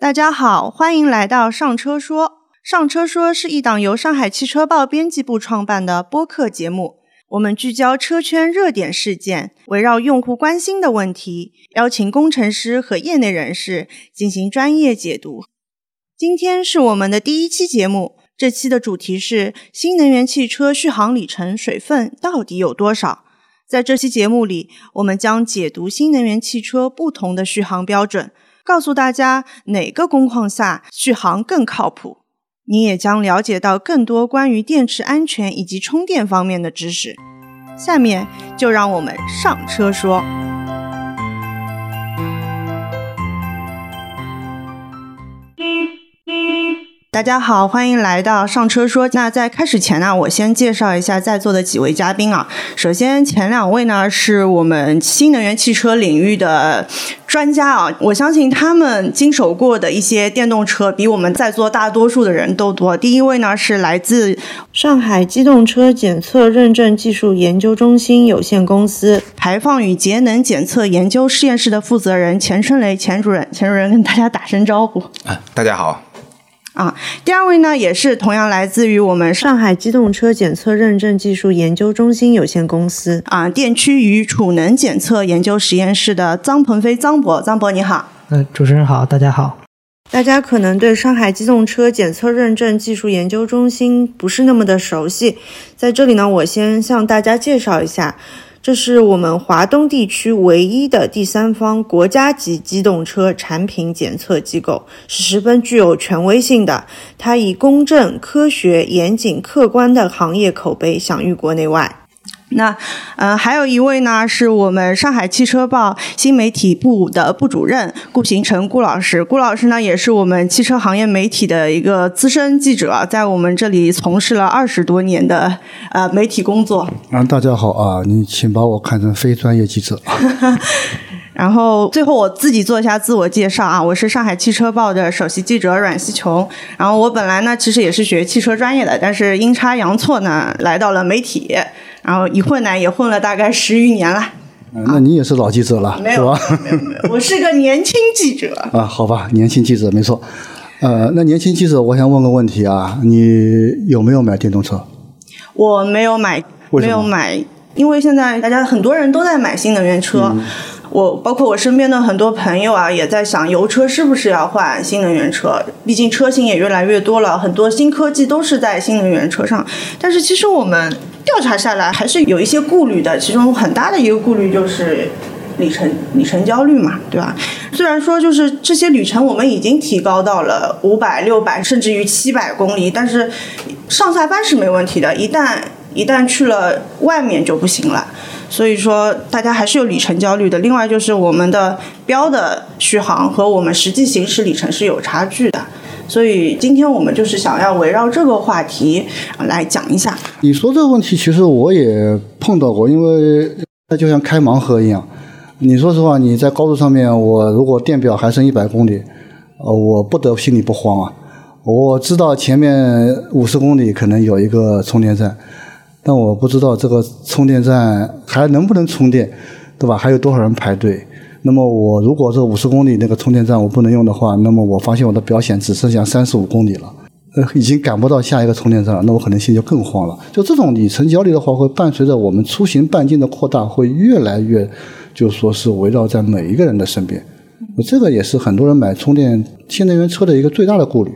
大家好，欢迎来到上车说。上车说是一档由上海汽车报编辑部创办的播客节目，我们聚焦车圈热点事件，围绕用户关心的问题，邀请工程师和业内人士进行专业解读。今天是我们的第一期节目，这期的主题是新能源汽车续航里程水分到底有多少？在这期节目里，我们将解读新能源汽车不同的续航标准，告诉大家哪个工况下续航更靠谱。你也将了解到更多关于电池安全以及充电方面的知识。下面就让我们上车说。大家好，欢迎来到上车说。那在开始前呢，我先介绍一下在座的几位嘉宾啊。首先，前两位呢是我们新能源汽车领域的专家啊，我相信他们经手过的一些电动车比我们在座大多数的人都多。第一位呢是来自上海机动车检测认证技术研究中心有限公司排放与节能检测研究实验室的负责人钱春雷钱主任。钱主任跟大家打声招呼。啊，大家好。啊，第二位呢，也是同样来自于我们上海机动车检测认证技术研究中心有限公司啊，电驱与储能检测研究实验室的张鹏飞张博，张博你好。嗯，主持人好，大家好。大家可能对上海机动车检测认证技术研究中心不是那么的熟悉，在这里呢，我先向大家介绍一下。这是我们华东地区唯一的第三方国家级机动车产品检测机构，是十分具有权威性的。它以公正、科学、严谨、客观的行业口碑享誉国内外。那，呃，还有一位呢，是我们上海汽车报新媒体部的部主任顾行成顾老师。顾老师呢，也是我们汽车行业媒体的一个资深记者，在我们这里从事了二十多年的呃媒体工作。啊，大家好啊，你请把我看成非专业记者。然后最后我自己做一下自我介绍啊，我是上海汽车报的首席记者阮希琼。然后我本来呢，其实也是学汽车专业的，但是阴差阳错呢，来到了媒体。然后一混呢，也混了大概十余年了。那你也是老记者了，是吧？没有没有，我是个年轻记者。啊，好吧，年轻记者没错。呃，那年轻记者，我想问个问题啊，你有没有买电动车？我没有买，没有买，因为现在大家很多人都在买新能源车。我包括我身边的很多朋友啊，也在想油车是不是要换新能源车？毕竟车型也越来越多了，很多新科技都是在新能源车上。但是其实我们调查下来还是有一些顾虑的，其中很大的一个顾虑就是里程里程焦虑嘛，对吧？虽然说就是这些旅程我们已经提高到了五百、六百，甚至于七百公里，但是上下班是没问题的，一旦一旦去了外面就不行了。所以说，大家还是有里程焦虑的。另外，就是我们的标的续航和我们实际行驶里程是有差距的。所以，今天我们就是想要围绕这个话题来讲一下。你说这个问题，其实我也碰到过，因为那就像开盲盒一样。你说实话，你在高速上面，我如果电表还剩一百公里，呃，我不得心里不慌啊。我知道前面五十公里可能有一个充电站。但我不知道这个充电站还能不能充电，对吧？还有多少人排队？那么我如果这五十公里那个充电站我不能用的话，那么我发现我的表显只剩下三十五公里了，呃，已经赶不到下一个充电站了，那我可能心就更慌了。就这种里程焦虑的话，会伴随着我们出行半径的扩大，会越来越，就说是围绕在每一个人的身边。这个也是很多人买充电新能源车的一个最大的顾虑。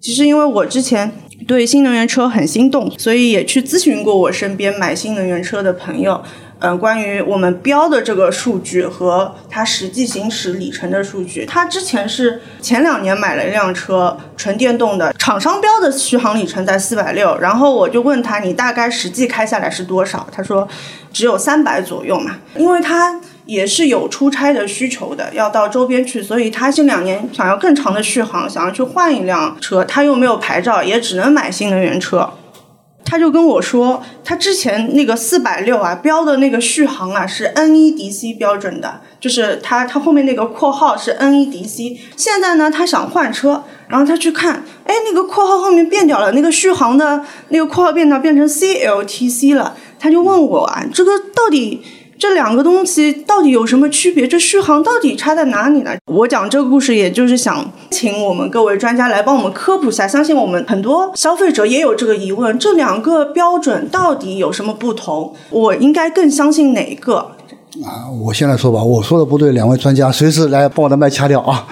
其实因为我之前。对新能源车很心动，所以也去咨询过我身边买新能源车的朋友。嗯，关于我们标的这个数据和它实际行驶里程的数据，他之前是前两年买了一辆车，纯电动的，厂商标的续航里程在四百六，然后我就问他，你大概实际开下来是多少？他说只有三百左右嘛，因为他。也是有出差的需求的，要到周边去，所以他近两年想要更长的续航，想要去换一辆车，他又没有牌照，也只能买新能源车。他就跟我说，他之前那个四百六啊标的那个续航啊是 NEDC 标准的，就是他他后面那个括号是 NEDC。现在呢，他想换车，然后他去看，哎，那个括号后面变掉了，那个续航的那个括号变掉变成 CLTC 了，他就问我啊，这个到底？这两个东西到底有什么区别？这续航到底差在哪里呢？我讲这个故事，也就是想请我们各位专家来帮我们科普一下。相信我们很多消费者也有这个疑问：这两个标准到底有什么不同？我应该更相信哪一个？啊，我先来说吧，我说的不对，两位专家随时来帮我的麦掐掉啊。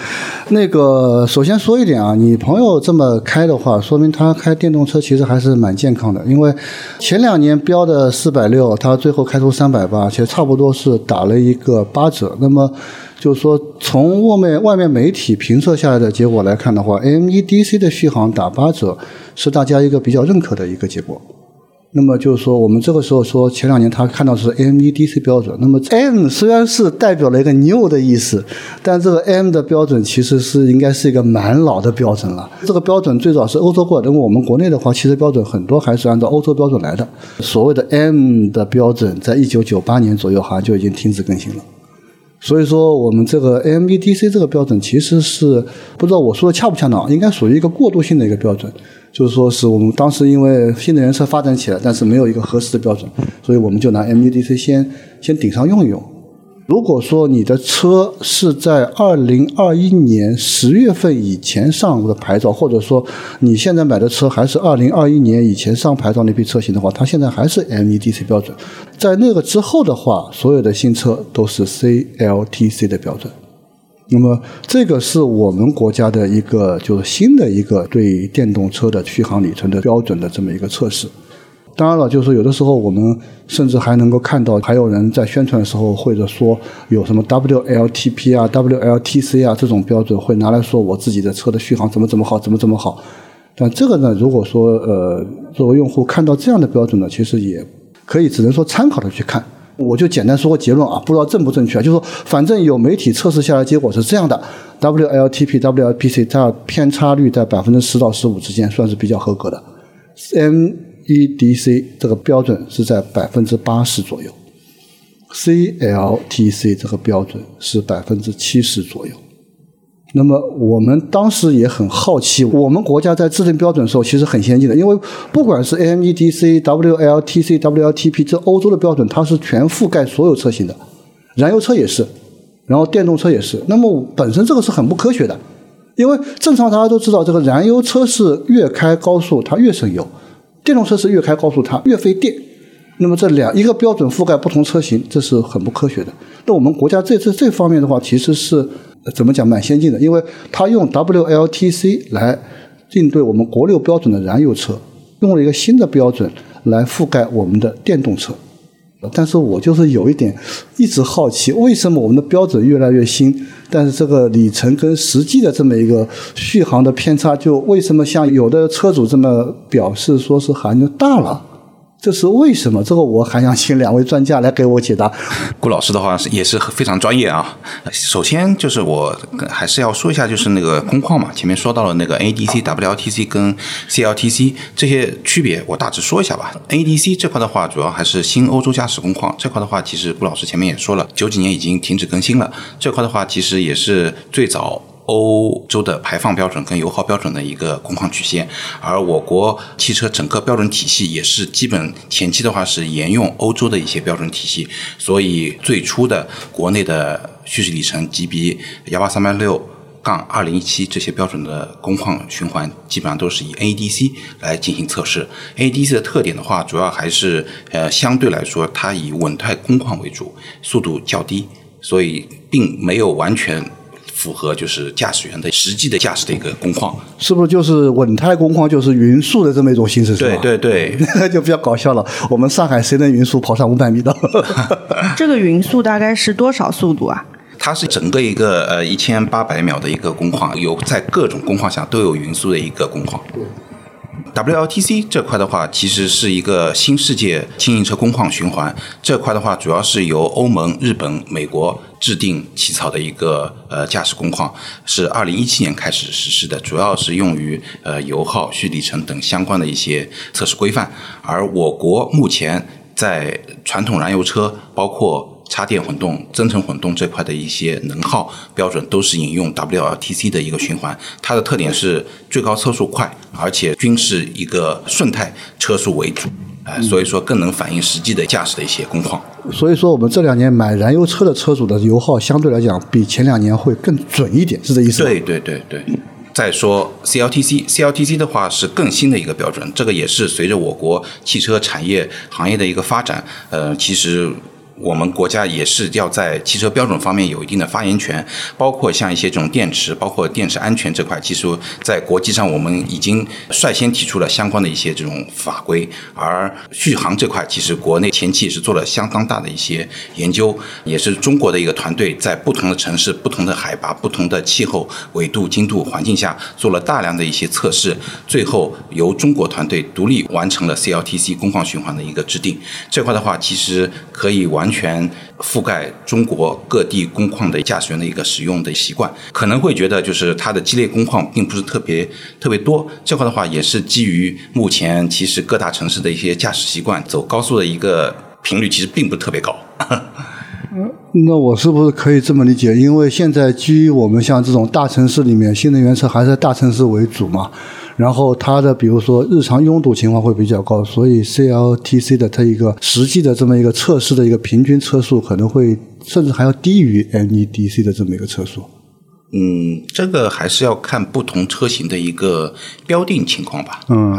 那个，首先说一点啊，你朋友这么开的话，说明他开电动车其实还是蛮健康的。因为前两年标的四百六，他最后开出三百八，其实差不多是打了一个八折。那么就是说，从外面外面媒体评测下来的结果来看的话，MEDC 的续航打八折是大家一个比较认可的一个结果。那么就是说，我们这个时候说，前两年他看到是 MEDC 标准。那么 M 虽然是代表了一个 new 的意思，但这个 M 的标准其实是应该是一个蛮老的标准了。这个标准最早是欧洲过，因为我们国内的话，其实标准很多还是按照欧洲标准来的。所谓的 M 的标准，在一九九八年左右好像就已经停止更新了。所以说，我们这个 MEDC 这个标准其实是不知道我说的恰不恰当，应该属于一个过渡性的一个标准。就是说，是我们当时因为新能源车发展起来，但是没有一个合适的标准，所以我们就拿 MEDC 先先顶上用一用。如果说你的车是在二零二一年十月份以前上的牌照，或者说你现在买的车还是二零二一年以前上牌照那批车型的话，它现在还是 MEDC 标准。在那个之后的话，所有的新车都是 CLTC 的标准。那么，这个是我们国家的一个就是新的一个对电动车的续航里程的标准的这么一个测试。当然了，就是有的时候我们甚至还能够看到，还有人在宣传的时候或者说有什么 WLTP 啊、WLTC 啊这种标准会拿来说我自己的车的续航怎么怎么好，怎么怎么好。但这个呢，如果说呃作为用户看到这样的标准呢，其实也可以只能说参考的去看。我就简单说个结论啊，不知道正不正确啊，就是说，反正有媒体测试下来结果是这样的，WLTP、WLPC 它偏差率在百分之十到十五之间，算是比较合格的。MEDC 这个标准是在百分之八十左右，CLTC 这个标准是百分之七十左右。那么我们当时也很好奇，我们国家在制定标准的时候其实很先进的，因为不管是 A M E D C、WLTC、WLTP 这欧洲的标准，它是全覆盖所有车型的，燃油车也是，然后电动车也是。那么本身这个是很不科学的，因为正常大家都知道，这个燃油车是越开高速它越省油，电动车是越开高速它越费电。那么这两一个标准覆盖不同车型，这是很不科学的。那我们国家这这这方面的话，其实是。怎么讲蛮先进的，因为它用 WLTC 来应对我们国六标准的燃油车，用了一个新的标准来覆盖我们的电动车。但是我就是有一点一直好奇，为什么我们的标准越来越新，但是这个里程跟实际的这么一个续航的偏差，就为什么像有的车主这么表示说是好像大了？这是为什么？这个我还想请两位专家来给我解答。顾老师的话是也是非常专业啊。首先就是我还是要说一下，就是那个工况嘛。前面说到了那个 ADC、WLTC 跟 CLTC 这些区别，我大致说一下吧。ADC 这块的话，主要还是新欧洲驾驶工况这块的话，其实顾老师前面也说了，九几年已经停止更新了。这块的话，其实也是最早。欧洲的排放标准跟油耗标准的一个工况曲线，而我国汽车整个标准体系也是基本前期的话是沿用欧洲的一些标准体系，所以最初的国内的蓄时里程 GB 幺八三八六杠二零一七这些标准的工况循环，基本上都是以 nadc 来进行测试。nadc 的特点的话，主要还是呃相对来说它以稳态工况为主，速度较低，所以并没有完全。符合就是驾驶员的实际的驾驶的一个工况，是不是就是稳态工况就是匀速的这么一种形式？对对对，那 就比较搞笑了。我们上海谁能匀速跑上五百米的？这个匀速大概是多少速度啊？它是整个一个呃一千八百秒的一个工况，有在各种工况下都有匀速的一个工况。WLTC 这块的话，其实是一个新世界轻型车工况循环。这块的话，主要是由欧盟、日本、美国制定起草的一个呃驾驶工况，是二零一七年开始实施的，主要是用于呃油耗、续里程等相关的一些测试规范。而我国目前在传统燃油车，包括插电混动、增程混动这块的一些能耗标准都是引用 WLTC 的一个循环，它的特点是最高车速快，而且均是一个顺态车速为主。啊、所以说更能反映实际的驾驶的一些工况。所以说我们这两年买燃油车的车主的油耗相对来讲比前两年会更准一点，是这意思吗？对对对对。再说 CLTC，CLTC 的话是更新的一个标准，这个也是随着我国汽车产业行业的一个发展，呃，其实。我们国家也是要在汽车标准方面有一定的发言权，包括像一些这种电池，包括电池安全这块，其实在国际上我们已经率先提出了相关的一些这种法规。而续航这块，其实国内前期也是做了相当大的一些研究，也是中国的一个团队在不同的城市、不同的海拔、不同的气候纬度、经度环境下做了大量的一些测试，最后由中国团队独立完成了 CLTC 工况循环的一个制定。这块的话，其实可以完。全覆盖中国各地工况的驾驶员的一个使用的习惯，可能会觉得就是它的激烈工况并不是特别特别多。这块的话也是基于目前其实各大城市的一些驾驶习惯，走高速的一个频率其实并不是特别高。那我是不是可以这么理解？因为现在基于我们像这种大城市里面，新能源车还是在大城市为主嘛。然后它的比如说日常拥堵情况会比较高，所以 CLTC 的它一个实际的这么一个测试的一个平均车速可能会甚至还要低于 NEDC 的这么一个车速。嗯，这个还是要看不同车型的一个标定情况吧。嗯，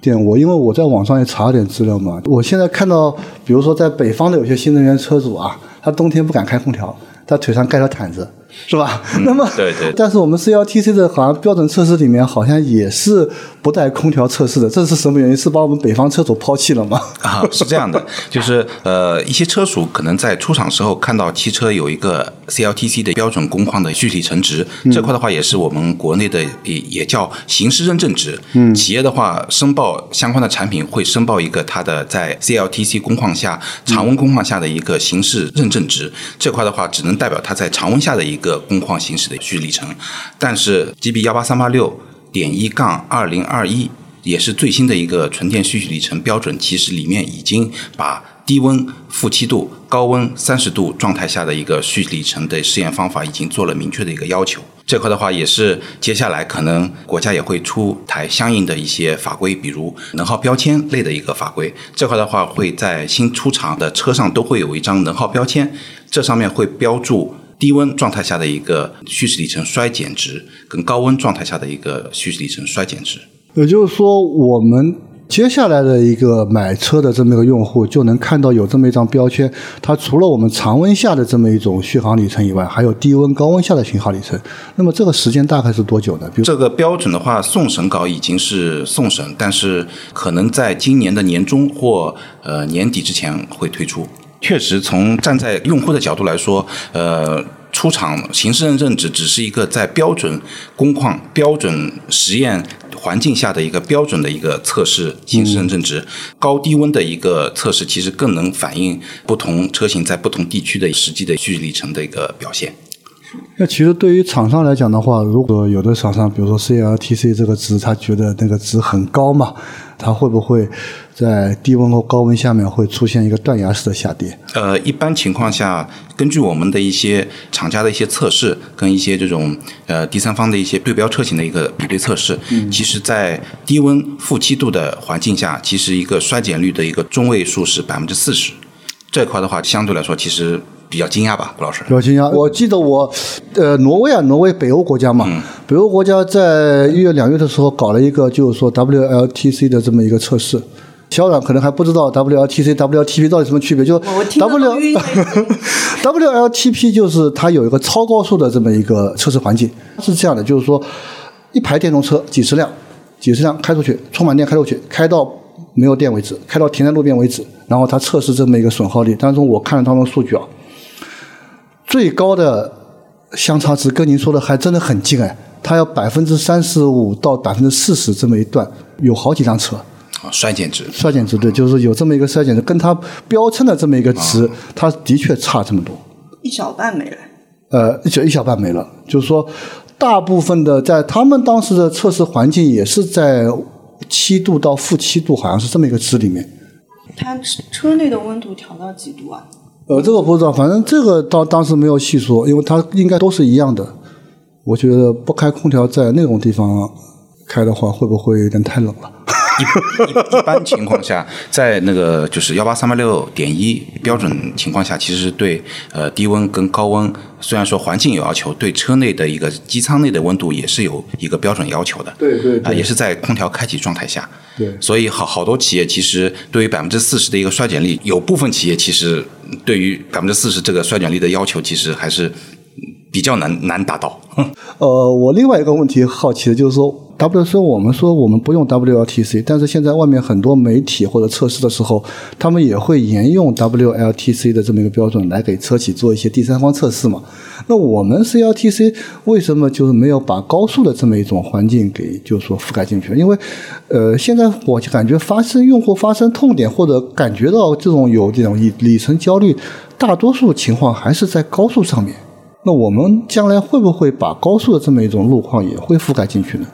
对，我因为我在网上也查了点资料嘛，我现在看到，比如说在北方的有些新能源车主啊，他冬天不敢开空调，他腿上盖条毯子。是吧？那么对对，但是我们 CLTC 的好像标准测试里面好像也是不带空调测试的，这是什么原因？是把我们北方车主抛弃了吗？啊，是这样的，就是呃，一些车主可能在出厂时候看到汽车有一个 CLTC 的标准工况的具体成值，这块的话也是我们国内的也也叫形式认证值。嗯，企业的话申报相关的产品会申报一个它的在 CLTC 工况下常温工况下的一个形式认证值，这块的话只能代表它在常温下的一个。个工况行驶的续里程，但是 GB 幺八三八六点一杠二零二一也是最新的一个纯电续里程标准，其实里面已经把低温负七度、高温三十度状态下的一个续里程的试验方法已经做了明确的一个要求。这块的话，也是接下来可能国家也会出台相应的一些法规，比如能耗标签类的一个法规。这块的话，会在新出厂的车上都会有一张能耗标签，这上面会标注。低温状态下的一个蓄势里程衰减值，跟高温状态下的一个蓄势里程衰减值。也就是说，我们接下来的一个买车的这么一个用户，就能看到有这么一张标签。它除了我们常温下的这么一种续航里程以外，还有低温、高温下的续航里程。那么这个时间大概是多久呢？比如这个标准的话，送审稿已经是送审，但是可能在今年的年中或呃年底之前会推出。确实，从站在用户的角度来说，呃，出厂行驶认证值只是一个在标准工况、标准实验环境下的一个标准的一个测试行驶认证值。高低温的一个测试，其实更能反映不同车型在不同地区的实际的续里程的一个表现。那其实对于厂商来讲的话，如果有的厂商，比如说 CLTC 这个值，他觉得那个值很高嘛，他会不会在低温和高温下面会出现一个断崖式的下跌？呃，一般情况下，根据我们的一些厂家的一些测试，跟一些这种呃第三方的一些对标车型的一个比对测试，其实，在低温负七度的环境下，其实一个衰减率的一个中位数是百分之四十。这块的话，相对来说，其实。比较惊讶吧，顾老师。比较惊讶。我记得我，呃，挪威啊，挪威北欧国家嘛，北欧国家在一月、两月的时候搞了一个，就是说 WLTC 的这么一个测试。小冉可能还不知道 WLTC、WLTP 到底什么区别，就 W WLTP 就是它有一个超高速的这么一个测试环境，是这样的，就是说一排电动车几十辆，几十辆开出去，充满电开出去，开到没有电为止，开到停在路边为止，然后它测试这么一个损耗率。当中我看了当中数据啊。最高的相差值跟您说的还真的很近哎，它要百分之三十五到百分之四十这么一段，有好几辆车。啊，衰减值。衰减值对，就是有这么一个衰减值，跟它标称的这么一个值，它的确差这么多。一小半没了。呃，就一小半没了，就是说，大部分的在他们当时的测试环境也是在七度到负七度，好像是这么一个值里面。它车内的温度调到几度啊？呃，这个不知道，反正这个当当时没有细说，因为它应该都是一样的。我觉得不开空调在那种地方开的话，会不会有点太冷了？一一一般情况下，在那个就是幺八三八六点一标准情况下，其实对呃低温跟高温，虽然说环境有要求，对车内的一个机舱内的温度也是有一个标准要求的。啊，对对对也是在空调开启状态下。对所以好好多企业其实对于百分之四十的一个衰减率，有部分企业其实对于百分之四十这个衰减率的要求，其实还是比较难难达到。呃，我另外一个问题好奇的就是说，W 说我们说我们不用 WLTC，但是现在外面很多媒体或者测试的时候，他们也会沿用 WLTC 的这么一个标准来给车企做一些第三方测试嘛。那我们 CLTC 为什么就是没有把高速的这么一种环境给就是说覆盖进去？因为呃，现在我就感觉发生用户发生痛点或者感觉到这种有这种里里程焦虑，大多数情况还是在高速上面。那我们将来会不会把高速的这么一种路况也会覆盖进去呢？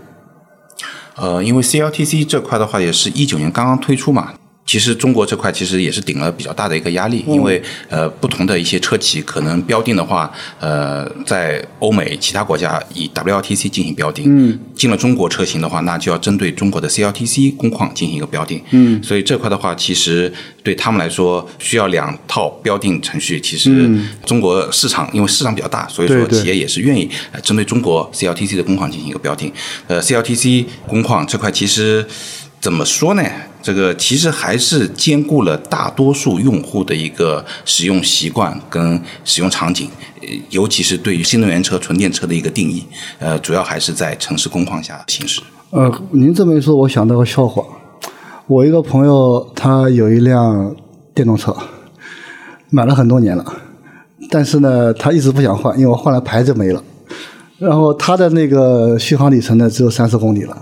呃，因为 CLTC 这块的话，也是一九年刚刚推出嘛。其实中国这块其实也是顶了比较大的一个压力，因为呃不同的一些车企可能标定的话，呃在欧美其他国家以 WLTC 进行标定，嗯，进了中国车型的话，那就要针对中国的 CLTC 工况进行一个标定，嗯，所以这块的话，其实对他们来说需要两套标定程序。其实中国市场因为市场比较大，所以说企业也是愿意呃针对中国 CLTC 的工况进行一个标定。呃，CLTC 工况这块其实怎么说呢？这个其实还是兼顾了大多数用户的一个使用习惯跟使用场景，尤其是对于新能源车、纯电车的一个定义，呃，主要还是在城市工况下行驶。呃，您这么一说，我想到个笑话。我一个朋友他有一辆电动车，买了很多年了，但是呢，他一直不想换，因为我换了牌子没了。然后他的那个续航里程呢，只有三十公里了。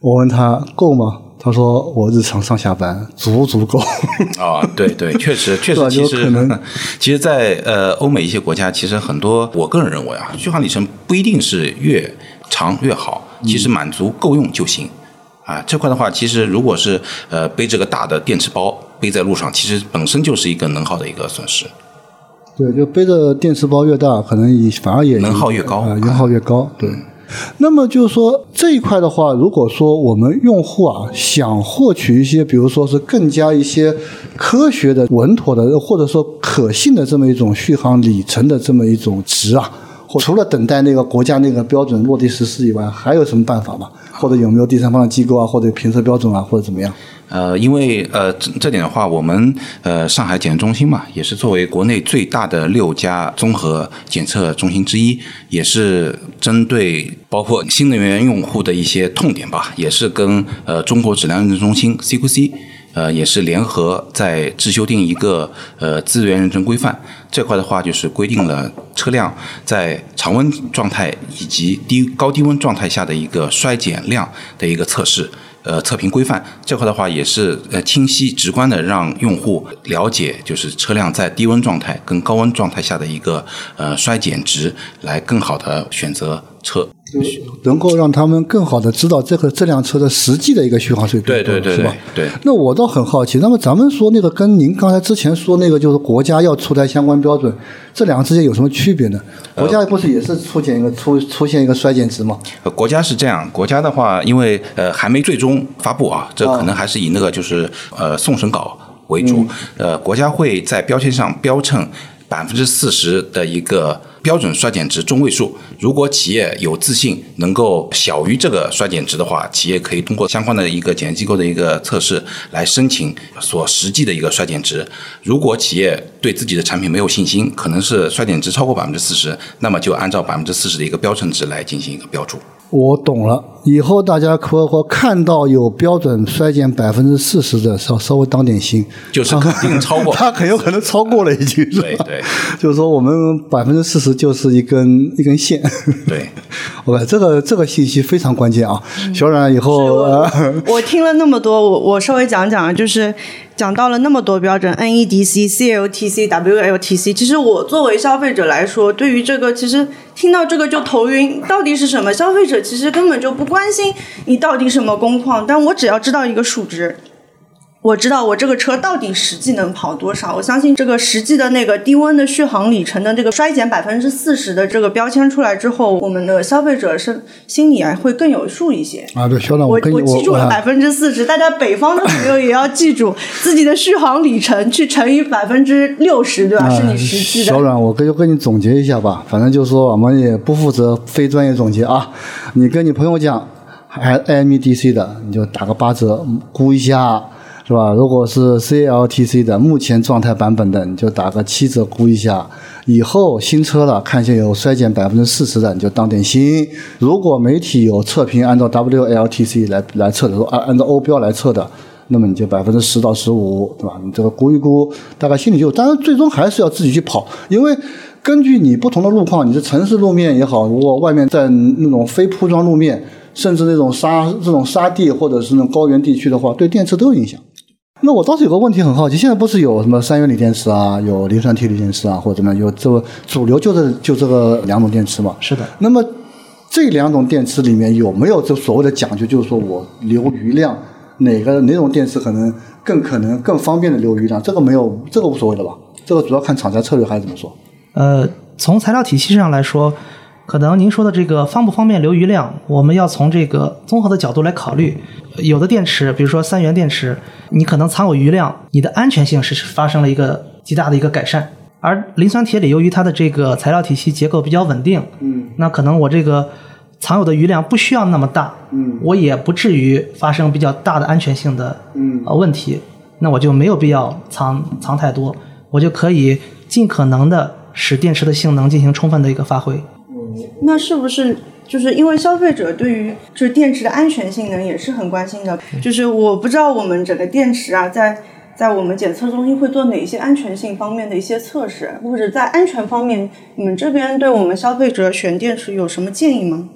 我问他够吗？他说我日常上下班足足够。啊、对对，确实 确实，其实可能 其实在，呃欧美一些国家，其实很多我个人认为啊，续航里程不一定是越长越好，其实满足够用就行。啊，这块的话，其实如果是呃背这个大的电池包背在路上，其实本身就是一个能耗的一个损失。对，就背着电池包越大，可能也反而也能耗越高啊、能耗越高。对。那么就是说这一块的话，如果说我们用户啊想获取一些，比如说是更加一些科学的、稳妥的，或者说可信的这么一种续航里程的这么一种值啊，除了等待那个国家那个标准落地实施以外，还有什么办法吗？或者有没有第三方的机构啊，或者评测标准啊，或者怎么样？呃，因为呃这这点的话，我们呃上海检测中心嘛，也是作为国内最大的六家综合检测中心之一，也是针对包括新能源用户的一些痛点吧，也是跟呃中国质量认证中心 CQC。呃，也是联合在制修订一个呃资源认证规范，这块的话就是规定了车辆在常温状态以及低高低温状态下的一个衰减量的一个测试。呃，测评规范这块的话，也是呃清晰直观的让用户了解，就是车辆在低温状态跟高温状态下的一个呃衰减值，来更好的选择车。能够让他们更好的知道这个这辆车的实际的一个续航水平，对对对是吧？对对那我倒很好奇，那么咱们说那个跟您刚才之前说那个，就是国家要出台相关标准，这两个之间有什么区别呢？国家不是也是出现一个出出现一个衰减值吗？呃，国家是这样，国家的话，因为呃还没最终发布啊，这可能还是以那个就是呃送审稿为主。呃，国家会在标签上标称百分之四十的一个标准衰减值中位数。如果企业有自信能够小于这个衰减值的话，企业可以通过相关的一个检验机构的一个测试来申请所实际的一个衰减值。如果企业对自己的产品没有信心，可能是衰减值超过百分之四十，那么就按照百分之四十的一个标准值来进行一个标注。我懂了，以后大家可可看到有标准衰减百分之四十的，稍稍微当点心，就是肯定超过 它很有可能超过了已经是吧？对对就是说我们百分之四十就是一根一根线。对，OK，这个这个信息非常关键啊！小冉以后呃，我听了那么多，我我稍微讲讲，就是讲到了那么多标准，NEDC、CLTC、WLTC。其实我作为消费者来说，对于这个其实听到这个就头晕，到底是什么？消费者其实根本就不关心你到底什么工况，但我只要知道一个数值。我知道我这个车到底实际能跑多少。我相信这个实际的那个低温的续航里程的这个衰减百分之四十的这个标签出来之后，我们的消费者是心里啊会更有数一些。啊，对，肖长，我我记住了啊百分之四十，大家北方的朋友也要记住自己的续航里程去乘以百分之六十，对吧？是你实际的。小阮，我跟就跟你总结一下吧，反正就是说我们也不负责非专业总结啊。你跟你朋友讲，还 AMDC 的，你就打个八折，估一下，是吧？如果是 CLTC 的，目前状态版本的，你就打个七折估一下。以后新车了，看见有衰减百分之四十的，你就当点心。如果媒体有测评按照 WLTC 来来测的，说按按照欧标来测的，那么你就百分之十到十五，对吧？你这个估一估，大概心里就有。当然，最终还是要自己去跑，因为根据你不同的路况，你是城市路面也好，如果外面在那种非铺装路面，甚至那种沙这种沙地或者是那种高原地区的话，对电池都有影响。那我倒是有个问题很好奇，现在不是有什么三元锂电池啊，有磷酸铁锂电池啊，或者怎么样？有这个主流就是就这个两种电池嘛？是的。那么这两种电池里面有没有这所谓的讲究？就是说我留余量，哪个哪种电池可能更可能更方便的留余量？这个没有，这个无所谓的吧？这个主要看厂家策略还是怎么说？呃，从材料体系上来说，可能您说的这个方不方便留余量，我们要从这个综合的角度来考虑。有的电池，比如说三元电池，你可能藏有余量，你的安全性是发生了一个极大的一个改善。而磷酸铁锂由于它的这个材料体系结构比较稳定，嗯，那可能我这个藏有的余量不需要那么大，嗯，我也不至于发生比较大的安全性的嗯呃问题，那我就没有必要藏藏太多，我就可以尽可能的使电池的性能进行充分的一个发挥。那是不是就是因为消费者对于就是电池的安全性能也是很关心的？就是我不知道我们整个电池啊，在在我们检测中心会做哪些安全性方面的一些测试，或者在安全方面，你们这边对我们消费者选电池有什么建议吗？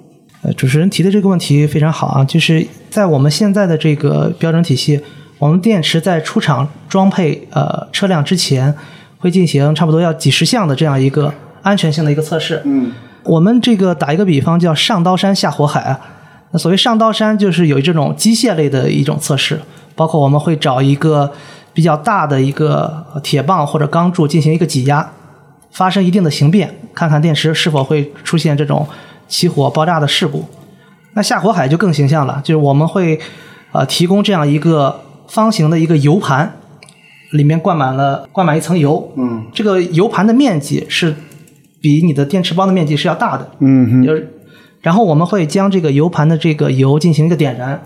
呃，主持人提的这个问题非常好啊，就是在我们现在的这个标准体系，我们电池在出厂装配呃车辆之前，会进行差不多要几十项的这样一个安全性的一个测试。嗯，我们这个打一个比方叫上刀山下火海啊，那所谓上刀山就是有这种机械类的一种测试，包括我们会找一个比较大的一个铁棒或者钢柱进行一个挤压，发生一定的形变，看看电池是否会出现这种起火爆炸的事故。那下火海就更形象了，就是我们会呃提供这样一个方形的一个油盘，里面灌满了灌满一层油，嗯，这个油盘的面积是比你的电池包的面积是要大的，嗯哼，就是，然后我们会将这个油盘的这个油进行一个点燃，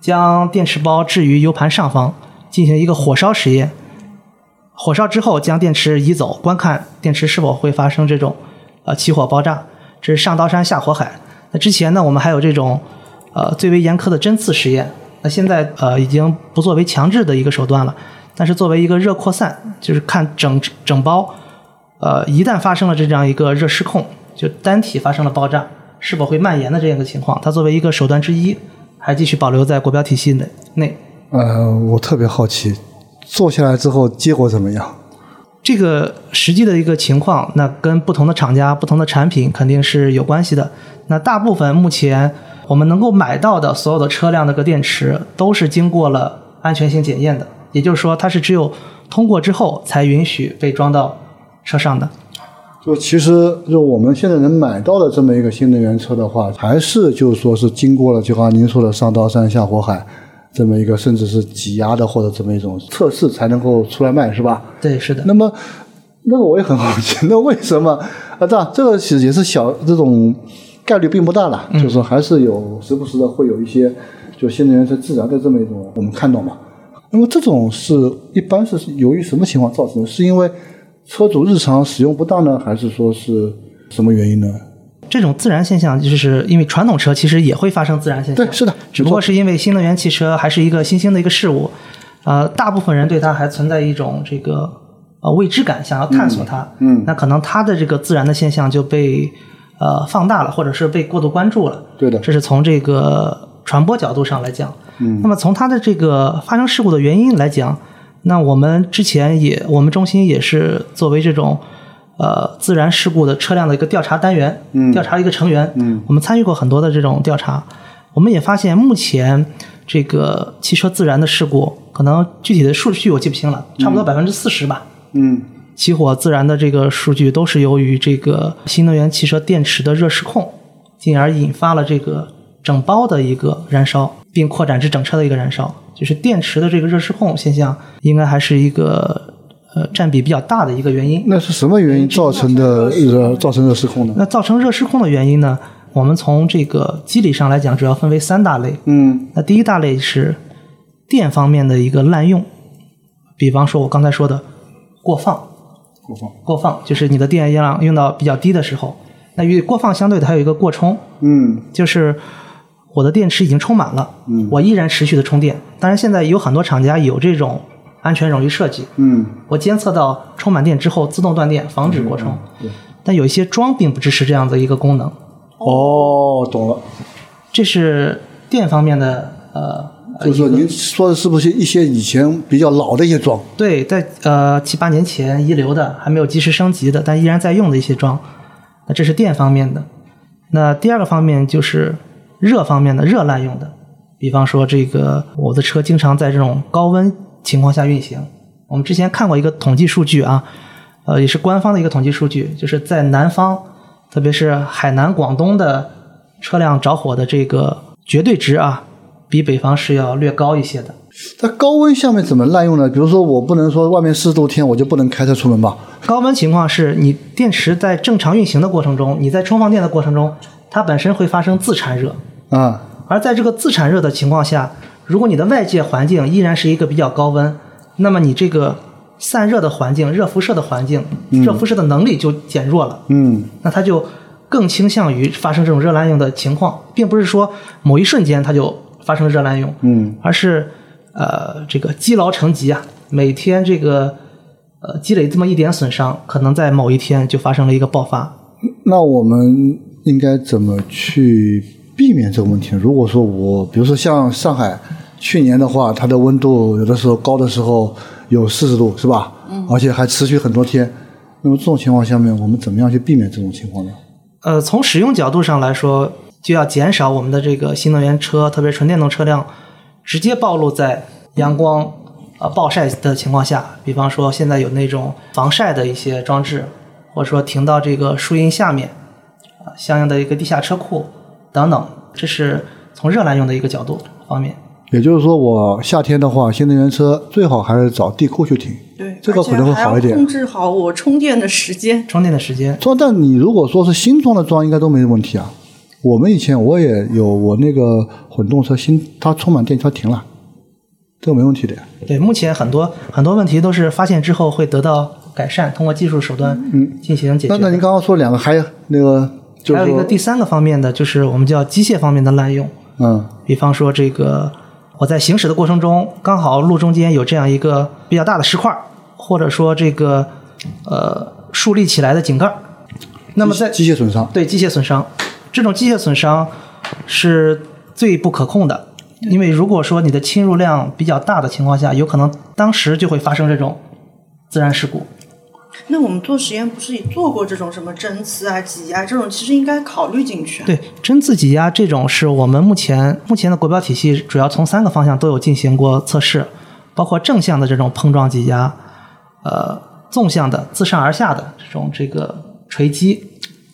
将电池包置于油盘上方，进行一个火烧实验。火烧之后，将电池移走，观看电池是否会发生这种呃起火爆炸。这是上刀山下火海。那之前呢，我们还有这种呃最为严苛的针刺实验。那现在呃已经不作为强制的一个手段了，但是作为一个热扩散，就是看整整包呃，一旦发生了这样一个热失控，就单体发生了爆炸，是否会蔓延的这样一个情况，它作为一个手段之一，还继续保留在国标体系内内。呃，我特别好奇，做下来之后结果怎么样？这个实际的一个情况，那跟不同的厂家、不同的产品肯定是有关系的。那大部分目前我们能够买到的所有的车辆的个电池，都是经过了安全性检验的，也就是说，它是只有通过之后才允许被装到车上的。就其实就我们现在能买到的这么一个新能源车的话，还是就是说是经过了就刚才您说的上刀山下火海这么一个甚至是挤压的或者这么一种测试才能够出来卖，是吧？对，是的。那么，那个我也很好奇，那为什么啊？这样这个其实也是小这种概率并不大了，就是说还是有时不时的会有一些就新能源车自燃的这么一种我们看到嘛。那么这种是一般是由于什么情况造成的？是因为车主日常使用不当呢，还是说是什么原因呢？这种自燃现象，就是因为传统车其实也会发生自燃现象，对，是的，只不过是因为新能源汽车还是一个新兴的一个事物，呃，大部分人对它还存在一种这个呃未知感，想要探索它，嗯嗯。那可能它的这个自燃的现象就被呃放大了，或者是被过度关注了，对的。这是从这个传播角度上来讲，嗯。那么从它的这个发生事故的原因来讲，那我们之前也我们中心也是作为这种。呃，自燃事故的车辆的一个调查单元，嗯调查一个成员，嗯我们参与过很多的这种调查，我们也发现目前这个汽车自燃的事故可能具体的数据我记不清了，差不多百分之四十吧。嗯起火自燃的这个数据都是由于这个新能源汽车电池的热失控，进而引发了这个整包的一个燃烧，并扩展至整车的一个燃烧。就是电池的这个热失控现象，应该还是一个呃占比比较大的一个原因。那是什么原因造成的热造成热失控呢？那造成热失控的原因呢？我们从这个机理上来讲，主要分为三大类。嗯那第一大类是电方面的一个滥用，比方说我刚才说的过放，过放过放就是你的电量用到比较低的时候，那与过放相对的还有一个过充，嗯就是我的电池已经充满了，嗯我依然持续的充电。当然，现在有很多厂家有这种安全冗余设计，嗯我监测到充满电之后自动断电，防止过充。对但有一些桩并不支持这样的一个功能，哦，懂了。这是电方面的呃。呃就是说您说的是不是一些以前比较老的一些桩？对，在呃七八年前遗留的，还没有及时升级的，但依然在用的一些桩，那这是电方面的。那第二个方面就是热方面的，热滥用的，比方说这个我的车经常在这种高温情况下运行。我们之前看过一个统计数据啊，呃，也是官方的一个统计数据，就是在南方，特别是海南、广东的车辆着火的这个绝对值啊，比北方是要略高一些的。在高温下面怎么滥用呢？比如说，我不能说外面四十度天我就不能开车出门吧？高温情况是你电池在正常运行的过程中，你在充放电的过程中，它本身会发生自产热，啊，而在这个自产热的情况下，如果你的外界环境依然是一个比较高温，那么你这个散热的环境、热辐射的环境、热辐射的能力就减弱了，嗯。那它就更倾向于发生这种热滥用的情况，并不是说某一瞬间它就发生热滥用，嗯。而是呃这个积劳成疾啊，每天这个呃积累这么一点损伤，可能在某一天就发生了一个爆发。那我们应该怎么去避免这个问题呢？如果说我，比如说像上海，去年的话，它的温度有的时候高的时候有四十度，是吧？嗯。而且还持续很多天。那么这种情况下面，我们怎么样去避免这种情况呢？呃，从使用角度上来说，就要减少我们的这个新能源车，特别纯电动车辆直接暴露在阳光呃暴晒的情况下。比方说，现在有那种防晒的一些装置，或者说停到这个树荫下面，啊、相应的一个地下车库等等，这是从热滥用的一个角度方面。也就是说，我夏天的话，新能源车最好还是找地库去停。对，这个可能会好一点还要控制好我充电的时间。充电的时间，装，但你如果说是新装的装，应该都没问题啊。我们以前我也有，我那个混动车新，它充满电它停了，这个没问题的呀。对，目前很多很多问题都是发现之后会得到改善，通过技术手段进行解决的。那那您刚刚说两个，还有那个还有一个第三个方面的，就是我们叫机械方面的滥用。嗯比方说，这个我在行驶的过程中，刚好路中间有这样一个比较大的石块儿，或者说这个呃竖立起来的井盖儿，那么在机械损伤，对机械损伤，这种机械损伤是最不可控的，因为如果说你的侵入量比较大的情况下，有可能当时就会发生这种自然事故。那我们做实验不是也做过这种什么针刺啊、挤压这种，其实应该考虑进去。对针刺挤压这种是我们目前目前的国标体系主要从三个方向都有进行过测试，包括正向的这种碰撞挤压，呃，纵向的自上而下的这种这个锤击，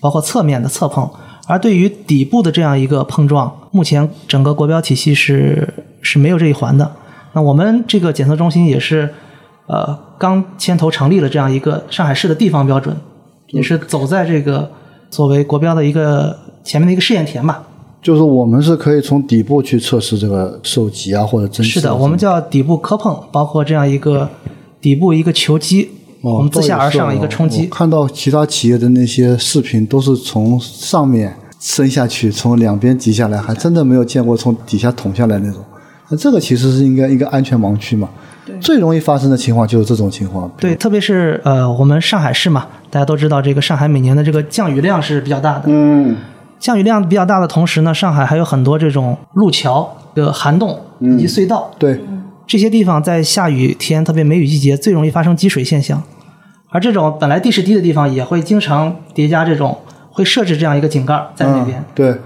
包括侧面的侧碰。而对于底部的这样一个碰撞，目前整个国标体系是是没有这一环的。那我们这个检测中心也是呃刚牵头成立了这样一个上海市的地方标准，也是走在这个作为国标的一个前面的一个试验田吧。就是我们是可以从底部去测试这个受挤啊或者针刺。是的，我们叫底部磕碰，包括这样一个底部一个球击，哦我们自下而上一个冲击我。看到其他企业的那些视频都是从上面伸下去，从两边挤下来，还真的没有见过从底下捅下来那种。那这个其实是应该一个安全盲区嘛。最容易发生的情况就是这种情况。对，特别是呃，我们上海市嘛，大家都知道，这个上海每年的这个降雨量是比较大的。嗯，降雨量比较大的同时呢，上海还有很多这种路桥、的涵洞以及隧道，对，这些地方在下雨天，特别梅雨季节，最容易发生积水现象。而这种本来地势低的地方，也会经常叠加这种，会设置这样一个井盖在那边。嗯对，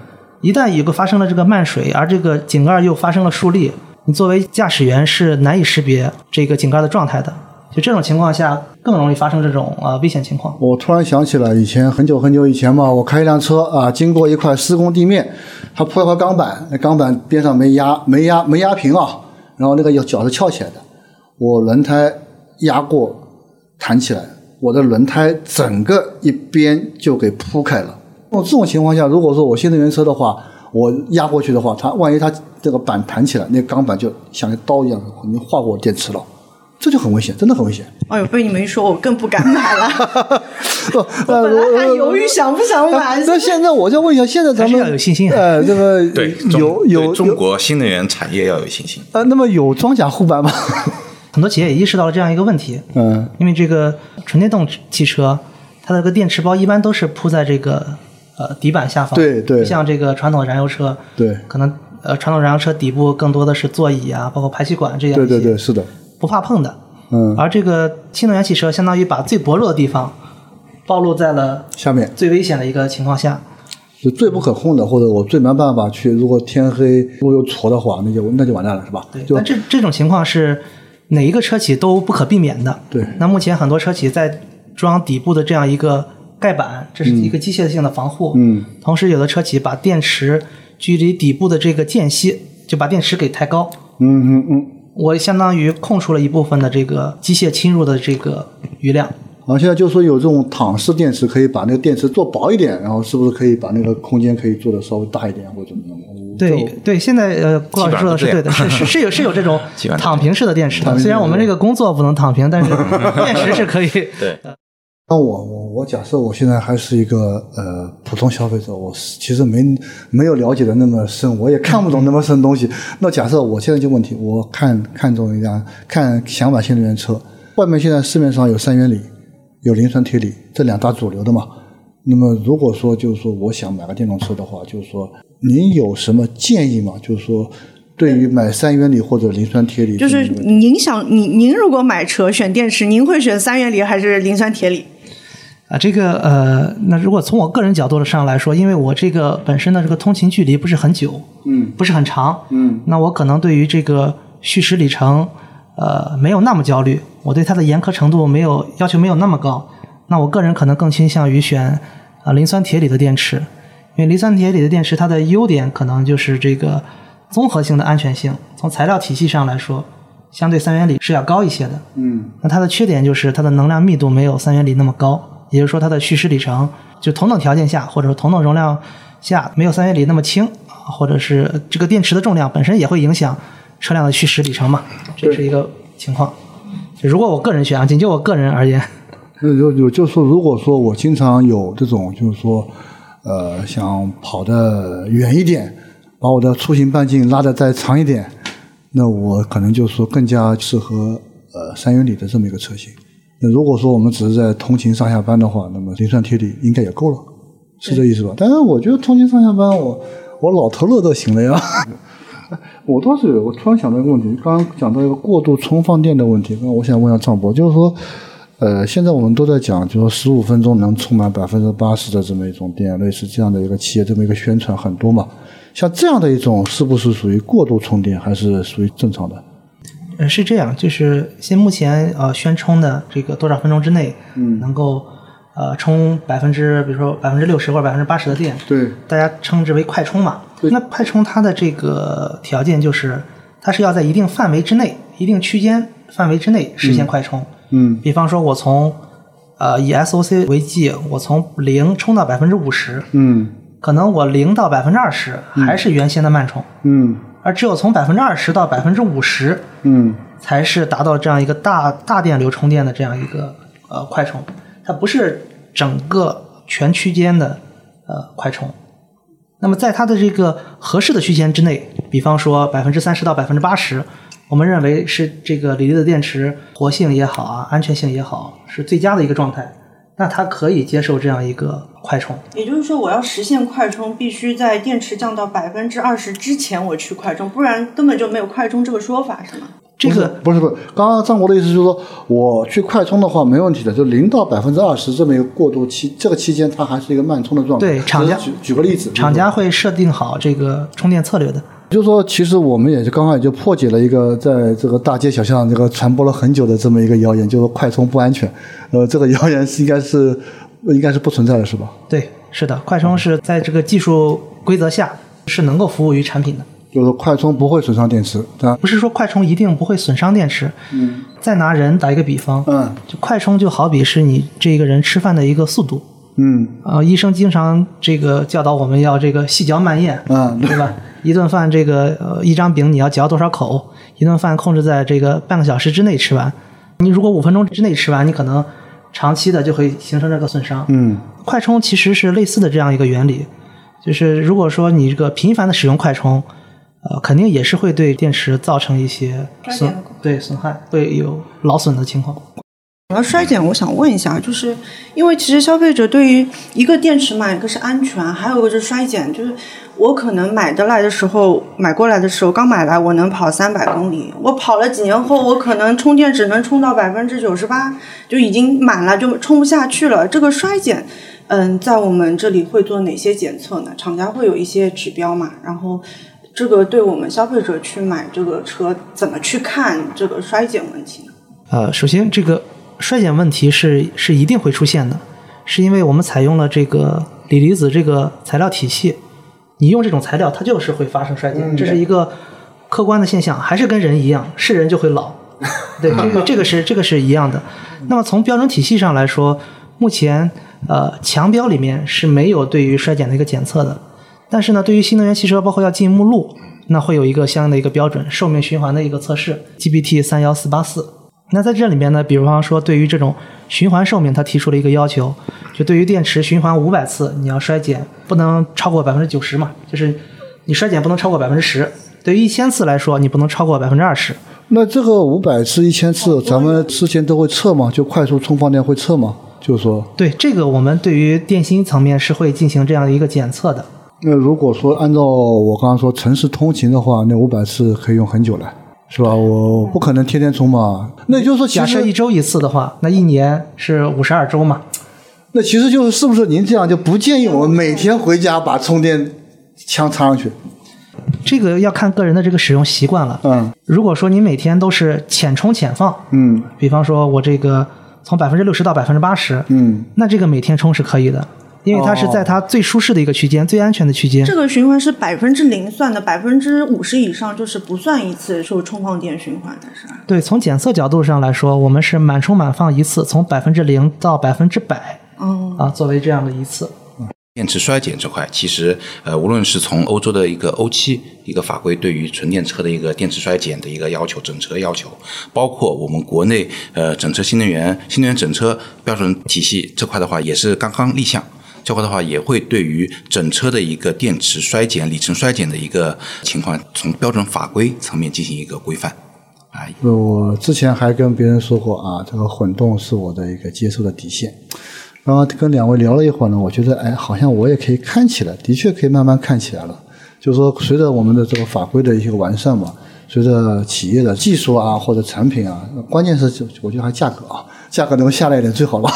一旦有个发生了这个漫水，而这个井盖又发生了竖立，你作为驾驶员是难以识别这个井盖的状态的。就这种情况下，更容易发生这种呃危险情况。我突然想起来，以前很久很久以前嘛，我开一辆车啊，经过一块施工地面，它铺了块钢板，那钢板边上没压没压没压平啊，然后那个脚是翘起来的，我轮胎压过弹起来，我的轮胎整个一边就给铺开了。那这种情况下，如果说我新能源车的话，我压过去的话，它万一它这个板弹起来，那钢板就像刀一样，肯定划过电池了。这就很危险，真的很危险。哎呦，被你们一说，我更不敢买了。我本来还犹豫想不想买。那现在我就问一下，现在咱们要有信心。呃，这个对有有中国新能源产业要有信心。呃，那么有装甲护板吗？很多企业也意识到了这样一个问题。嗯，因为这个纯电动汽车，它的个电池包一般都是铺在这个呃底板下方。对对。像这个传统燃油车，对，可能呃传统燃油车底部更多的是座椅啊，包括排气管这样。对对对，是的。不怕碰的。嗯，而这个新能源汽车相当于把最薄弱的地方暴露在了下面，最危险的一个情况下，就最不可控的，或者我最没办法去。如果天黑如果又矬的话，那就那就完蛋了，是吧？对。但这这种情况是哪一个车企都不可避免的。对。那目前很多车企在装底部的这样一个盖板，这是一个机械性的防护。嗯。同时，有的车企把电池距离底部的这个间隙，就把电池给抬高。嗯嗯嗯。我相当于空出了一部分的这个机械侵入的这个余量。啊，现在就说有这种躺式电池，可以把那个电池做薄一点，然后是不是可以把那个空间可以做的稍微大一点，或者怎么样？对对，现在呃，郭老师说的是对的，是是是有是有这种躺平式的电池的。虽然我们这个工作不能躺平，但是 电池是可以。对。那我我我假设我现在还是一个呃普通消费者，我其实没没有了解的那么深，我也看不懂那么深东西。那假设我现在就问题，我看看中一辆，看想买新能源车，外面现在市面上有三元锂，有磷酸铁锂这两大主流的嘛。那么如果说就是说我想买个电动车的话，就是说您有什么建议吗？就是说。对于买三元锂或者磷酸铁锂，就是您想，您您如果买车选电池，您会选三元锂还是磷酸铁锂？啊，这个呃，那如果从我个人角度上来说，因为我这个本身的这个通勤距离不是很久，嗯，不是很长，嗯，那我可能对于这个续时里程，呃，没有那么焦虑，我对它的严苛程度没有要求没有那么高，那我个人可能更倾向于选啊磷酸铁锂的电池，因为磷酸铁锂的电池它的优点可能就是这个。综合性的安全性，从材料体系上来说，相对三元锂是要高一些的。嗯，那它的缺点就是它的能量密度没有三元锂那么高，也就是说它的续时里程就同等条件下或者说同等容量下没有三元锂那么轻，或者是这个电池的重量本身也会影响车辆的续时里程嘛，这是一个情况。如果我个人选啊，仅就我个人而言，那就就就说，如果说我经常有这种就是说，呃，想跑得远一点。把我的出行半径拉得再长一点，那我可能就是说更加适合呃三元锂的这么一个车型。那如果说我们只是在通勤上下班的话，那么磷酸铁锂应该也够了，是这意思吧？但是我觉得通勤上下班，我我老头乐都行了呀。我倒是我突然想到一个问题，刚刚讲到一个过度充放电的问题，那我想问一下张博，就是说，呃，现在我们都在讲，就是说十五分钟能充满百分之八十的这么一种电，类似这样的一个企业这么一个宣传很多嘛。像这样的一种是不是属于过度充电，还是属于正常的？呃，是这样，就是现目前呃宣称的这个多少分钟之内，嗯，能够呃充百分之，比如说百分之六十或者百分之八十的电，对，大家称之为快充嘛。那快充它的这个条件就是，它是要在一定范围之内、一定区间范围之内实现快充。嗯，比方说，我从呃以 SOC 为计，我从零充到百分之五十。嗯。可能我零到百分之二十还是原先的慢充，嗯，而只有从百分之二十到百分之五十，嗯，才是达到这样一个大大电流充电的这样一个呃快充，它不是整个全区间的呃快充。那么在它的这个合适的区间之内，比方说百分之三十到百分之八十，我们认为是这个锂离子电池活性也好啊，安全性也好，是最佳的一个状态。那它可以接受这样一个快充，也就是说，我要实现快充，必须在电池降到百分之二十之前我去快充，不然根本就没有快充这个说法，是吗？这个不是不是，刚刚张国的意思就是说，我去快充的话没问题的，就零到百分之二十这么一个过渡期，这个期间它还是一个慢充的状态。对，厂家举举个例子，厂家会设定好这个充电策略的。就是说，其实我们也是刚刚也就破解了一个在这个大街小巷这个传播了很久的这么一个谣言，就是快充不安全。呃，这个谣言是应该是应该是不存在的，是吧？对，是的，快充是在这个技术规则下是能够服务于产品的。就是快充不会损伤电池，对吧？不是说快充一定不会损伤电池。嗯。再拿人打一个比方，嗯，就快充就好比是你这个人吃饭的一个速度。嗯。呃，医生经常这个教导我们要这个细嚼慢咽，嗯，对吧？一顿饭这个呃一张饼你要嚼多少口？一顿饭控制在这个半个小时之内吃完。你如果五分钟之内吃完，你可能长期的就会形成这个损伤。嗯。快充其实是类似的这样一个原理，就是如果说你这个频繁的使用快充。呃，肯定也是会对电池造成一些损，对损害，会有劳损的情况。讲到衰减，我想问一下，就是因为其实消费者对于一个电池嘛，一个是安全，还有一个是衰减。就是我可能买的来的时候，买过来的时候刚买来，我能跑三百公里，我跑了几年后，我可能充电只能充到百分之九十八，就已经满了，就充不下去了。这个衰减，嗯，在我们这里会做哪些检测呢？厂家会有一些指标嘛？然后。这个对我们消费者去买这个车，怎么去看这个衰减问题呢？呃，首先这个衰减问题是是一定会出现的，是因为我们采用了这个锂离子这个材料体系，你用这种材料，它就是会发生衰减，这是一个客观的现象，还是跟人一样，是人就会老，对，这个这个是这个是一样的。那么从标准体系上来说，目前呃强标里面是没有对于衰减的一个检测的。但是呢，对于新能源汽车，包括要进目录，那会有一个相应的一个标准，寿命循环的一个测试，GB/T 三幺四八四。那在这里面呢，比方说对于这种循环寿命，它提出了一个要求，就对于电池循环五百次，你要衰减不能超过百分之九十嘛，就是你衰减不能超过百分之十。对于一千次来说，你不能超过百分之二十。那这个五百次、一千次，咱们之前都会测吗？就快速充放电会测吗？就是说，对这个，我们对于电芯层面是会进行这样的一个检测的。那如果说按照我刚刚说城市通勤的话，那五百次可以用很久了，是吧？我不可能天天充嘛。那也就是说，假设一周一次的话，那一年是五十二周嘛？那其实就是是不是您这样就不建议我们每天回家把充电枪插上去？这个要看个人的这个使用习惯了。嗯，如果说你每天都是浅充浅放，嗯，比方说我这个从百分之六十到百分之八十，嗯，那这个每天充是可以的。因为它是在它最舒适的一个区间、最安全的区间。这个循环是百分之零算的，百分之五十以上就是不算一次受充放电循环的，是吧？对，从检测角度上来说，我们是满充满放一次，从百分之零到百分之百，嗯啊，作为这样的一次。电池衰减这块，其实呃，无论是从欧洲的一个欧七一个法规对于纯电车的一个电池衰减的一个要求，整车要求，包括我们国内呃整车新能源新能源整车标准体系这块的话，也是刚刚立项。这块的话，也会对于整车的一个电池衰减、里程衰减的一个情况，从标准法规层面进行一个规范。啊，我之前还跟别人说过啊，这个混动是我的一个接受的底线。然后跟两位聊了一会儿呢，我觉得哎，好像我也可以看起来，的确可以慢慢看起来了。就是说，随着我们的这个法规的一些完善嘛，随着企业的技术啊或者产品啊，关键是我觉得还价格啊。价格能下来一点最好了。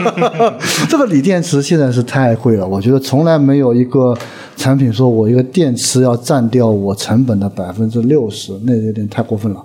这个锂电池现在是太贵了，我觉得从来没有一个产品说我一个电池要占掉我成本的百分之六十，那有点太过分了。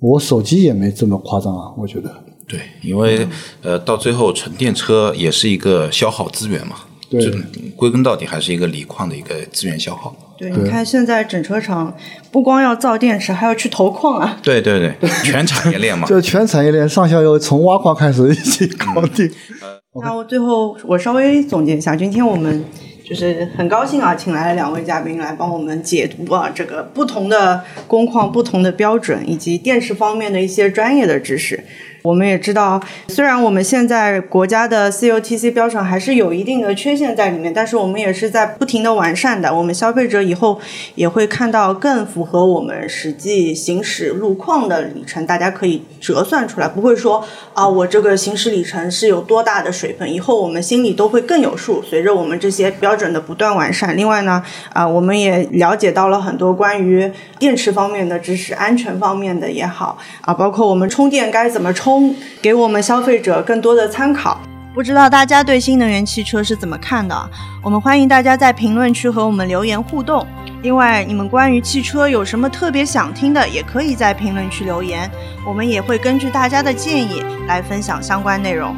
我手机也没这么夸张啊，我觉得。对，因为呃，到最后纯电车也是一个消耗资源嘛。对，归根到底还是一个锂矿的一个资源消耗。对，你看现在整车厂不光要造电池，还要去投矿啊。对对对，全产业链嘛。就全产业链上下游从挖矿开始一起搞定。那我最后我稍微总结一下，今天我们就是很高兴啊，请来了两位嘉宾来帮我们解读啊这个不同的工况、不同的标准以及电池方面的一些专业的知识。我们也知道，虽然我们现在国家的 COTC 标准还是有一定的缺陷在里面，但是我们也是在不停的完善的。我们消费者以后也会看到更符合我们实际行驶路况的里程，大家可以折算出来，不会说啊，我这个行驶里程是有多大的水分。以后我们心里都会更有数。随着我们这些标准的不断完善，另外呢，啊，我们也了解到了很多关于电池方面的知识，安全方面的也好啊，包括我们充电该怎么充充。给我们消费者更多的参考。不知道大家对新能源汽车是怎么看的？我们欢迎大家在评论区和我们留言互动。另外，你们关于汽车有什么特别想听的，也可以在评论区留言，我们也会根据大家的建议来分享相关内容。